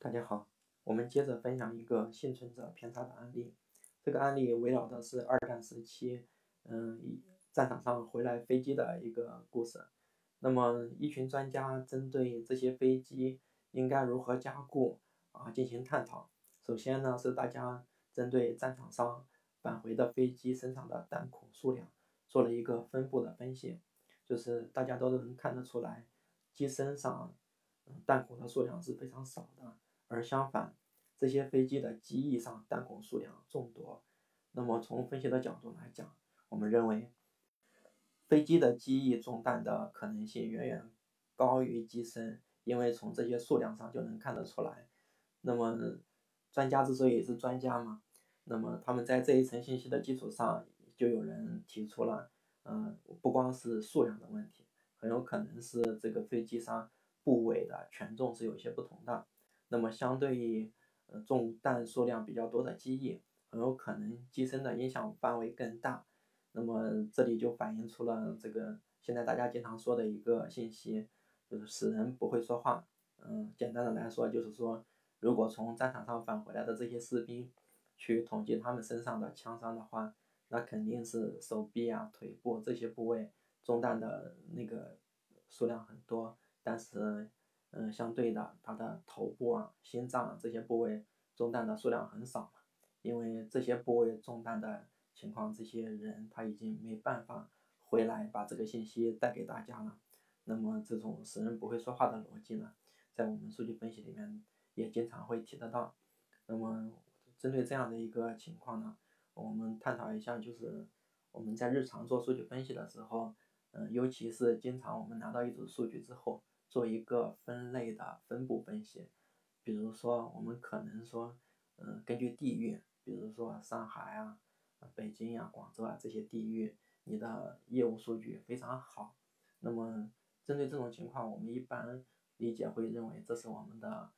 大家好，我们接着分享一个幸存者偏差的案例。这个案例围绕的是二战时期，嗯，战场上回来飞机的一个故事。那么，一群专家针对这些飞机应该如何加固啊进行探讨。首先呢，是大家针对战场上返回的飞机身上的弹孔数量做了一个分布的分析，就是大家都能看得出来，机身上弹孔的数量是非常少的。而相反，这些飞机的机翼上弹孔数量众多。那么从分析的角度来讲，我们认为飞机的机翼中弹的可能性远远高于机身，因为从这些数量上就能看得出来。那么专家之所以是专家嘛，那么他们在这一层信息的基础上，就有人提出了，嗯，不光是数量的问题，很有可能是这个飞机上部位的权重是有些不同的。那么，相对于呃中弹数量比较多的机翼，很有可能机身的影响范围更大。那么这里就反映出了这个现在大家经常说的一个信息，就是死人不会说话。嗯，简单的来说就是说，如果从战场上返回来的这些士兵去统计他们身上的枪伤的话，那肯定是手臂啊、腿部这些部位中弹的那个数量很多，但是。嗯，相对的，他的头部啊、心脏啊这些部位中弹的数量很少嘛，因为这些部位中弹的情况，这些人他已经没办法回来把这个信息带给大家了。那么这种死人不会说话的逻辑呢，在我们数据分析里面也经常会提得到。那么针对这样的一个情况呢，我们探讨一下，就是我们在日常做数据分析的时候，嗯，尤其是经常我们拿到一组数据之后。做一个分类的分布分析，比如说我们可能说，嗯，根据地域，比如说上海啊、北京呀、广州啊这些地域，你的业务数据非常好。那么针对这种情况，我们一般理解会认为这是我们的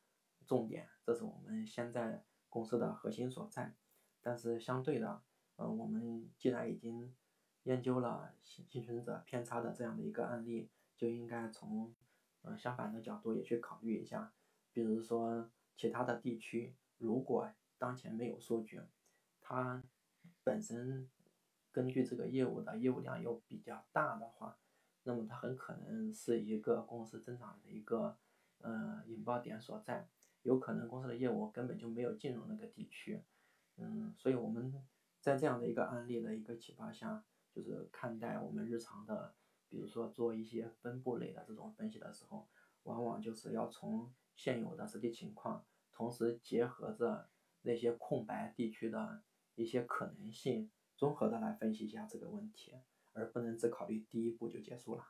重点，这是我们现在公司的核心所在。但是相对的，呃，我们既然已经研究了幸幸存者偏差的这样的一个案例，就应该从呃，相反的角度也去考虑一下，比如说其他的地区，如果当前没有数据，它本身根据这个业务的业务量又比较大的话，那么它很可能是一个公司增长的一个呃引爆点所在，有可能公司的业务根本就没有进入那个地区，嗯，所以我们在这样的一个案例的一个启发下，就是看待我们日常的。比如说做一些分布类的这种分析的时候，往往就是要从现有的实际情况，同时结合着那些空白地区的一些可能性，综合的来分析一下这个问题，而不能只考虑第一步就结束了。